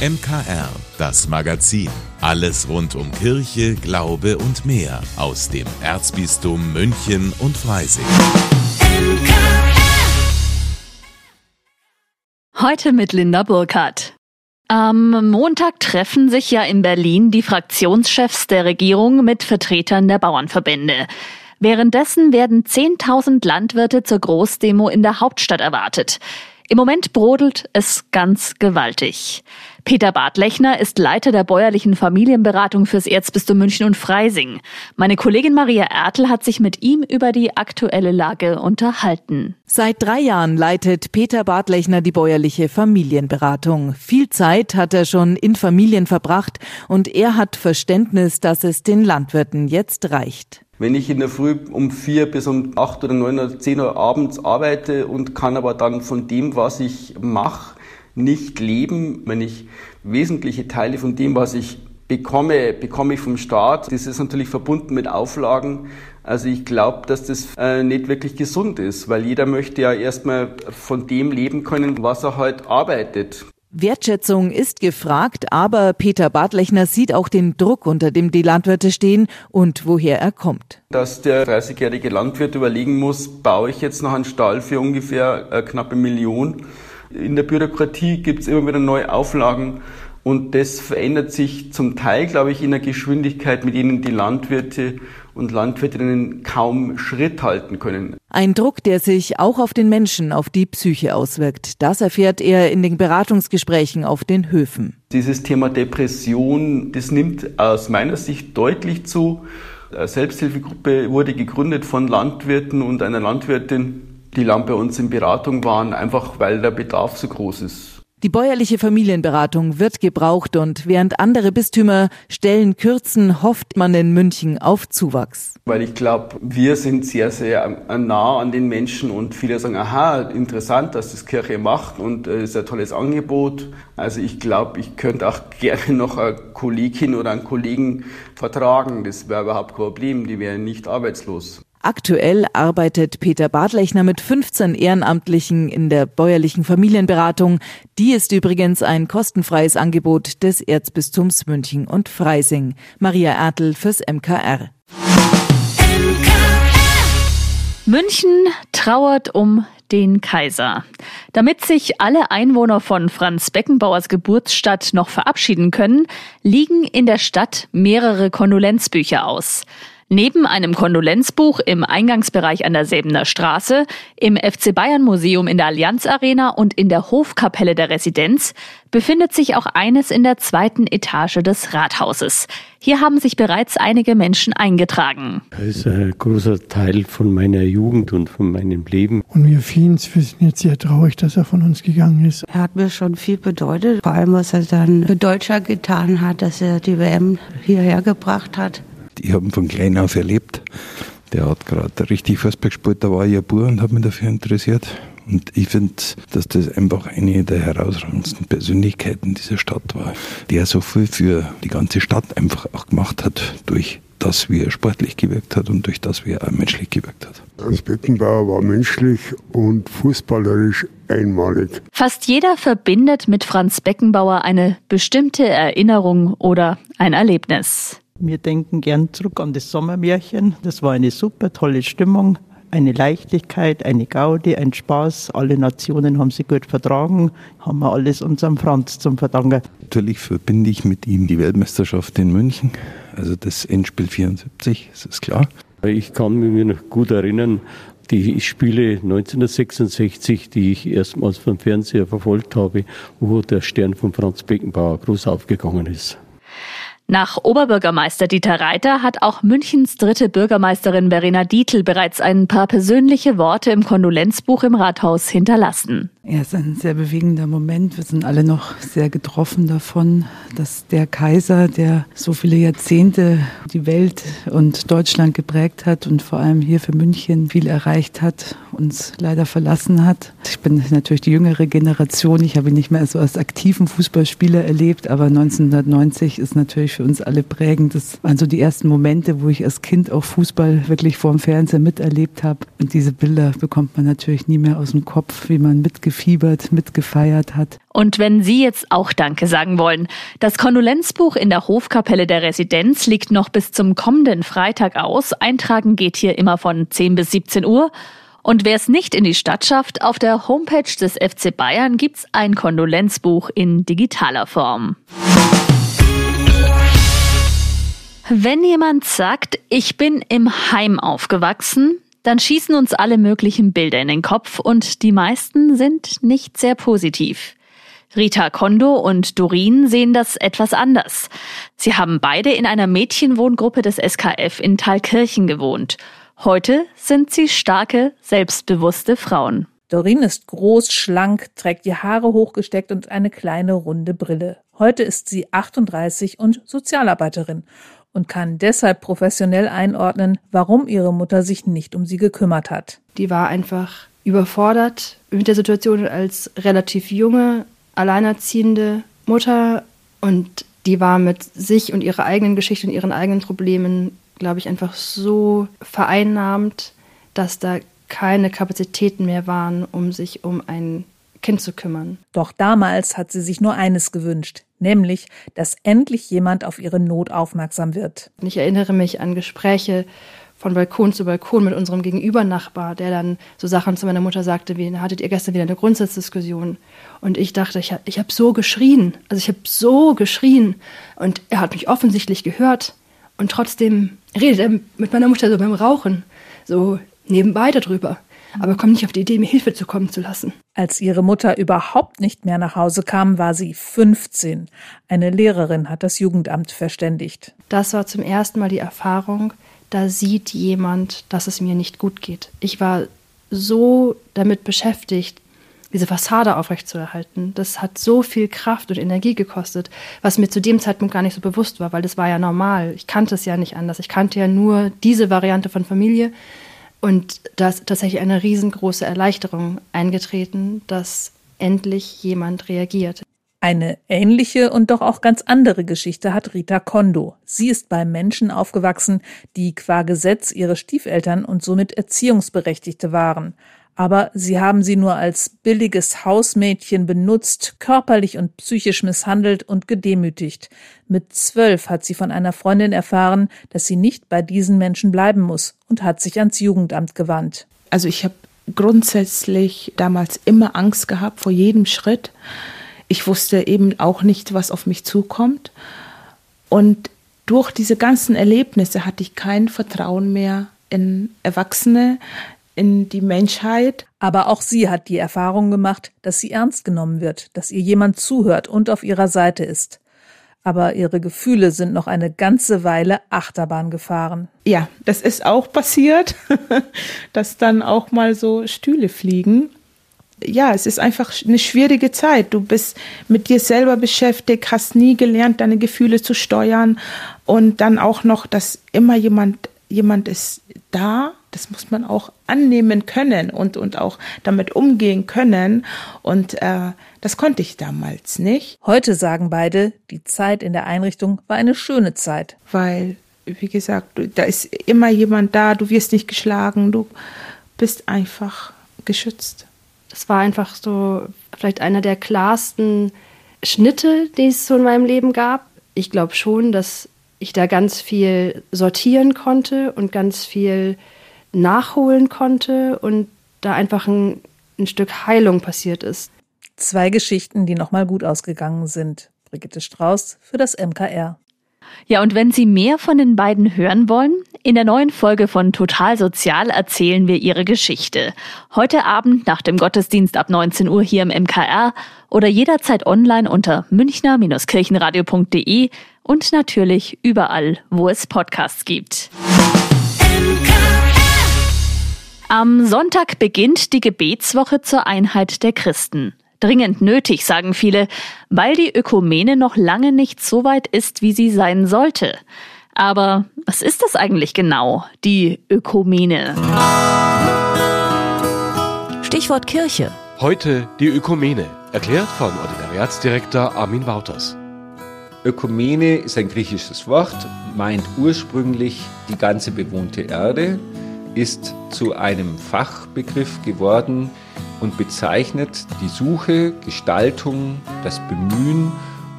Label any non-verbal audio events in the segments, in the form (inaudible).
MKR, das Magazin. Alles rund um Kirche, Glaube und mehr aus dem Erzbistum München und Freising. Heute mit Linda Burkhardt. Am Montag treffen sich ja in Berlin die Fraktionschefs der Regierung mit Vertretern der Bauernverbände. Währenddessen werden 10.000 Landwirte zur Großdemo in der Hauptstadt erwartet. Im Moment brodelt es ganz gewaltig. Peter Bartlechner ist Leiter der bäuerlichen Familienberatung fürs Erzbistum München und Freising. Meine Kollegin Maria Ertel hat sich mit ihm über die aktuelle Lage unterhalten. Seit drei Jahren leitet Peter Bartlechner die bäuerliche Familienberatung. Viel Zeit hat er schon in Familien verbracht und er hat Verständnis, dass es den Landwirten jetzt reicht. Wenn ich in der Früh um vier bis um acht oder neun oder zehn Uhr abends arbeite und kann aber dann von dem, was ich mache, nicht leben, wenn ich wesentliche Teile von dem, was ich bekomme, bekomme ich vom Staat. Das ist natürlich verbunden mit Auflagen. Also ich glaube, dass das äh, nicht wirklich gesund ist, weil jeder möchte ja erstmal von dem leben können, was er halt arbeitet. Wertschätzung ist gefragt, aber Peter Bartlechner sieht auch den Druck, unter dem die Landwirte stehen und woher er kommt. Dass der 30-jährige Landwirt überlegen muss, baue ich jetzt noch einen Stall für ungefähr eine äh, knappe Million in der Bürokratie gibt es immer wieder neue Auflagen und das verändert sich zum Teil, glaube ich, in der Geschwindigkeit, mit denen die Landwirte und Landwirtinnen kaum Schritt halten können. Ein Druck, der sich auch auf den Menschen, auf die Psyche auswirkt. Das erfährt er in den Beratungsgesprächen auf den Höfen. Dieses Thema Depression, das nimmt aus meiner Sicht deutlich zu. Eine Selbsthilfegruppe wurde gegründet von Landwirten und einer Landwirtin, die lang bei uns in Beratung waren, einfach weil der Bedarf so groß ist. Die bäuerliche Familienberatung wird gebraucht und während andere Bistümer Stellen kürzen, hofft man in München auf Zuwachs. Weil ich glaube, wir sind sehr, sehr nah an den Menschen und viele sagen, aha, interessant, dass das Kirche macht und äh, ist ein tolles Angebot. Also ich glaube, ich könnte auch (laughs) gerne noch eine Kollegin oder einen Kollegen vertragen. Das wäre überhaupt kein Problem, die wären nicht arbeitslos. Aktuell arbeitet Peter Badlechner mit 15 Ehrenamtlichen in der bäuerlichen Familienberatung. Die ist übrigens ein kostenfreies Angebot des Erzbistums München und Freising. Maria Ertel fürs MKR. München trauert um den Kaiser. Damit sich alle Einwohner von Franz Beckenbauers Geburtsstadt noch verabschieden können, liegen in der Stadt mehrere Kondolenzbücher aus. Neben einem Kondolenzbuch im Eingangsbereich an der Säbener Straße, im FC Bayern Museum in der Allianz Arena und in der Hofkapelle der Residenz befindet sich auch eines in der zweiten Etage des Rathauses. Hier haben sich bereits einige Menschen eingetragen. Das ist ein großer Teil von meiner Jugend und von meinem Leben. Und wir vielen sind jetzt sehr traurig, dass er von uns gegangen ist. Er hat mir schon viel bedeutet, vor allem was er dann für Deutschland getan hat, dass er die WM hierher gebracht hat. Ich habe ihn von klein auf erlebt. Der hat gerade richtig Fußball gespielt, da war ich ein Bub und habe mich dafür interessiert. Und ich finde, dass das einfach eine der herausragendsten Persönlichkeiten dieser Stadt war, der so viel für die ganze Stadt einfach auch gemacht hat durch das, wie er sportlich gewirkt hat und durch das, wie er auch menschlich gewirkt hat. Franz Beckenbauer war menschlich und fußballerisch einmalig. Fast jeder verbindet mit Franz Beckenbauer eine bestimmte Erinnerung oder ein Erlebnis. Wir denken gern zurück an das Sommermärchen. Das war eine super tolle Stimmung, eine Leichtigkeit, eine Gaudi, ein Spaß. Alle Nationen haben sie gut vertragen, haben wir alles unserem Franz zum Verdanken. Natürlich verbinde ich mit ihm die Weltmeisterschaft in München, also das Endspiel 74, das ist klar. Ich kann mich noch gut erinnern, die Spiele 1966, die ich erstmals vom Fernseher verfolgt habe, wo der Stern von Franz Beckenbauer groß aufgegangen ist. Nach Oberbürgermeister Dieter Reiter hat auch Münchens dritte Bürgermeisterin Verena Dietl bereits ein paar persönliche Worte im Kondolenzbuch im Rathaus hinterlassen. Ja, es ist ein sehr bewegender Moment. Wir sind alle noch sehr getroffen davon, dass der Kaiser, der so viele Jahrzehnte die Welt und Deutschland geprägt hat und vor allem hier für München viel erreicht hat, uns leider verlassen hat. Ich bin natürlich die jüngere Generation. Ich habe ihn nicht mehr so als aktiven Fußballspieler erlebt, aber 1990 ist natürlich für uns alle prägend. Das waren so die ersten Momente, wo ich als Kind auch Fußball wirklich vor dem Fernseher miterlebt habe. Und diese Bilder bekommt man natürlich nie mehr aus dem Kopf, wie man mitgefühlt mitgefiebert, mitgefeiert hat. Und wenn Sie jetzt auch Danke sagen wollen, das Kondolenzbuch in der Hofkapelle der Residenz liegt noch bis zum kommenden Freitag aus. Eintragen geht hier immer von 10 bis 17 Uhr. Und wer es nicht in die Stadt schafft, auf der Homepage des FC Bayern gibt's ein Kondolenzbuch in digitaler Form. Wenn jemand sagt, ich bin im Heim aufgewachsen, dann schießen uns alle möglichen Bilder in den Kopf und die meisten sind nicht sehr positiv. Rita Kondo und Dorin sehen das etwas anders. Sie haben beide in einer Mädchenwohngruppe des SKF in Thalkirchen gewohnt. Heute sind sie starke, selbstbewusste Frauen. Dorin ist groß, schlank, trägt die Haare hochgesteckt und eine kleine runde Brille. Heute ist sie 38 und Sozialarbeiterin und kann deshalb professionell einordnen, warum ihre Mutter sich nicht um sie gekümmert hat. Die war einfach überfordert mit der Situation als relativ junge, alleinerziehende Mutter und die war mit sich und ihrer eigenen Geschichte und ihren eigenen Problemen, glaube ich, einfach so vereinnahmt, dass da keine Kapazitäten mehr waren, um sich um ein Kind zu kümmern. Doch damals hat sie sich nur eines gewünscht, nämlich, dass endlich jemand auf ihre Not aufmerksam wird. Ich erinnere mich an Gespräche von Balkon zu Balkon mit unserem Gegenübernachbar, der dann so Sachen zu meiner Mutter sagte, wie hattet ihr gestern wieder eine Grundsatzdiskussion? Und ich dachte, ich habe ich hab so geschrien, also ich habe so geschrien und er hat mich offensichtlich gehört und trotzdem redet er mit meiner Mutter so beim Rauchen, so nebenbei darüber aber kommt nicht auf die Idee, mir Hilfe zukommen zu lassen. Als ihre Mutter überhaupt nicht mehr nach Hause kam, war sie 15. Eine Lehrerin hat das Jugendamt verständigt. Das war zum ersten Mal die Erfahrung, da sieht jemand, dass es mir nicht gut geht. Ich war so damit beschäftigt, diese Fassade aufrechtzuerhalten. Das hat so viel Kraft und Energie gekostet, was mir zu dem Zeitpunkt gar nicht so bewusst war, weil das war ja normal. Ich kannte es ja nicht anders. Ich kannte ja nur diese Variante von Familie. Und da ist tatsächlich eine riesengroße Erleichterung eingetreten, dass endlich jemand reagiert. Eine ähnliche und doch auch ganz andere Geschichte hat Rita Kondo. Sie ist bei Menschen aufgewachsen, die qua Gesetz ihre Stiefeltern und somit Erziehungsberechtigte waren aber sie haben sie nur als billiges Hausmädchen benutzt, körperlich und psychisch misshandelt und gedemütigt. Mit zwölf hat sie von einer Freundin erfahren, dass sie nicht bei diesen Menschen bleiben muss und hat sich ans Jugendamt gewandt. Also ich habe grundsätzlich damals immer Angst gehabt vor jedem Schritt. Ich wusste eben auch nicht, was auf mich zukommt. Und durch diese ganzen Erlebnisse hatte ich kein Vertrauen mehr in Erwachsene, in die Menschheit. Aber auch sie hat die Erfahrung gemacht, dass sie ernst genommen wird, dass ihr jemand zuhört und auf ihrer Seite ist. Aber ihre Gefühle sind noch eine ganze Weile Achterbahn gefahren. Ja, das ist auch passiert, (laughs) dass dann auch mal so Stühle fliegen. Ja, es ist einfach eine schwierige Zeit. Du bist mit dir selber beschäftigt, hast nie gelernt, deine Gefühle zu steuern und dann auch noch, dass immer jemand jemand ist da, das muss man auch annehmen können und, und auch damit umgehen können. Und äh, das konnte ich damals nicht. Heute sagen beide, die Zeit in der Einrichtung war eine schöne Zeit. Weil, wie gesagt, da ist immer jemand da, du wirst nicht geschlagen, du bist einfach geschützt. Das war einfach so vielleicht einer der klarsten Schnitte, die es so in meinem Leben gab. Ich glaube schon, dass ich da ganz viel sortieren konnte und ganz viel nachholen konnte und da einfach ein, ein Stück Heilung passiert ist. Zwei Geschichten, die nochmal gut ausgegangen sind. Brigitte Strauß für das MKR. Ja, und wenn Sie mehr von den beiden hören wollen, in der neuen Folge von Total Sozial erzählen wir Ihre Geschichte. Heute Abend nach dem Gottesdienst ab 19 Uhr hier im MKR oder jederzeit online unter münchner-kirchenradio.de und natürlich überall, wo es Podcasts gibt. Am Sonntag beginnt die Gebetswoche zur Einheit der Christen. Dringend nötig, sagen viele, weil die Ökumene noch lange nicht so weit ist, wie sie sein sollte. Aber was ist das eigentlich genau, die Ökumene? Stichwort Kirche. Heute die Ökumene, erklärt von Ordinariatsdirektor Armin Wouters. Ökumene ist ein griechisches Wort, meint ursprünglich die ganze bewohnte Erde, ist zu einem Fachbegriff geworden, und bezeichnet die Suche, Gestaltung, das Bemühen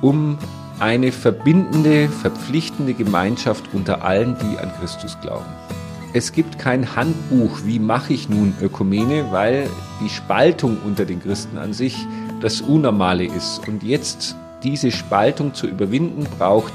um eine verbindende, verpflichtende Gemeinschaft unter allen, die an Christus glauben. Es gibt kein Handbuch, wie mache ich nun Ökumene, weil die Spaltung unter den Christen an sich das Unnormale ist. Und jetzt diese Spaltung zu überwinden, braucht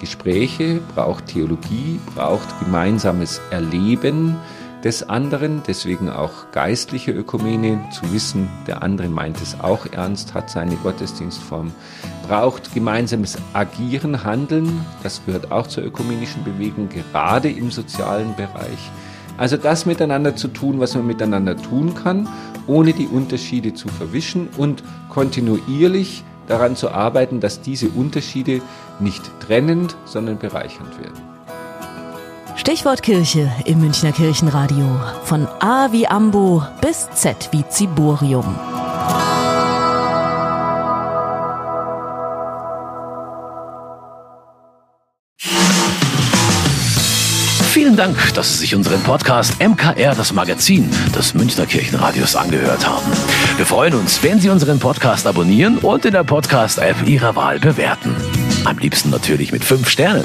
Gespräche, braucht Theologie, braucht gemeinsames Erleben, des anderen, deswegen auch geistliche Ökumene, zu wissen, der andere meint es auch ernst, hat seine Gottesdienstform, braucht gemeinsames Agieren, Handeln, das gehört auch zur ökumenischen Bewegung, gerade im sozialen Bereich. Also das miteinander zu tun, was man miteinander tun kann, ohne die Unterschiede zu verwischen und kontinuierlich daran zu arbeiten, dass diese Unterschiede nicht trennend, sondern bereichernd werden. Stichwort Kirche im Münchner Kirchenradio. Von A wie Ambo bis Z wie Ziborium. Vielen Dank, dass Sie sich unseren Podcast MKR, das Magazin des Münchner Kirchenradios, angehört haben. Wir freuen uns, wenn Sie unseren Podcast abonnieren und in der Podcast-App Ihrer Wahl bewerten. Am liebsten natürlich mit fünf Sternen.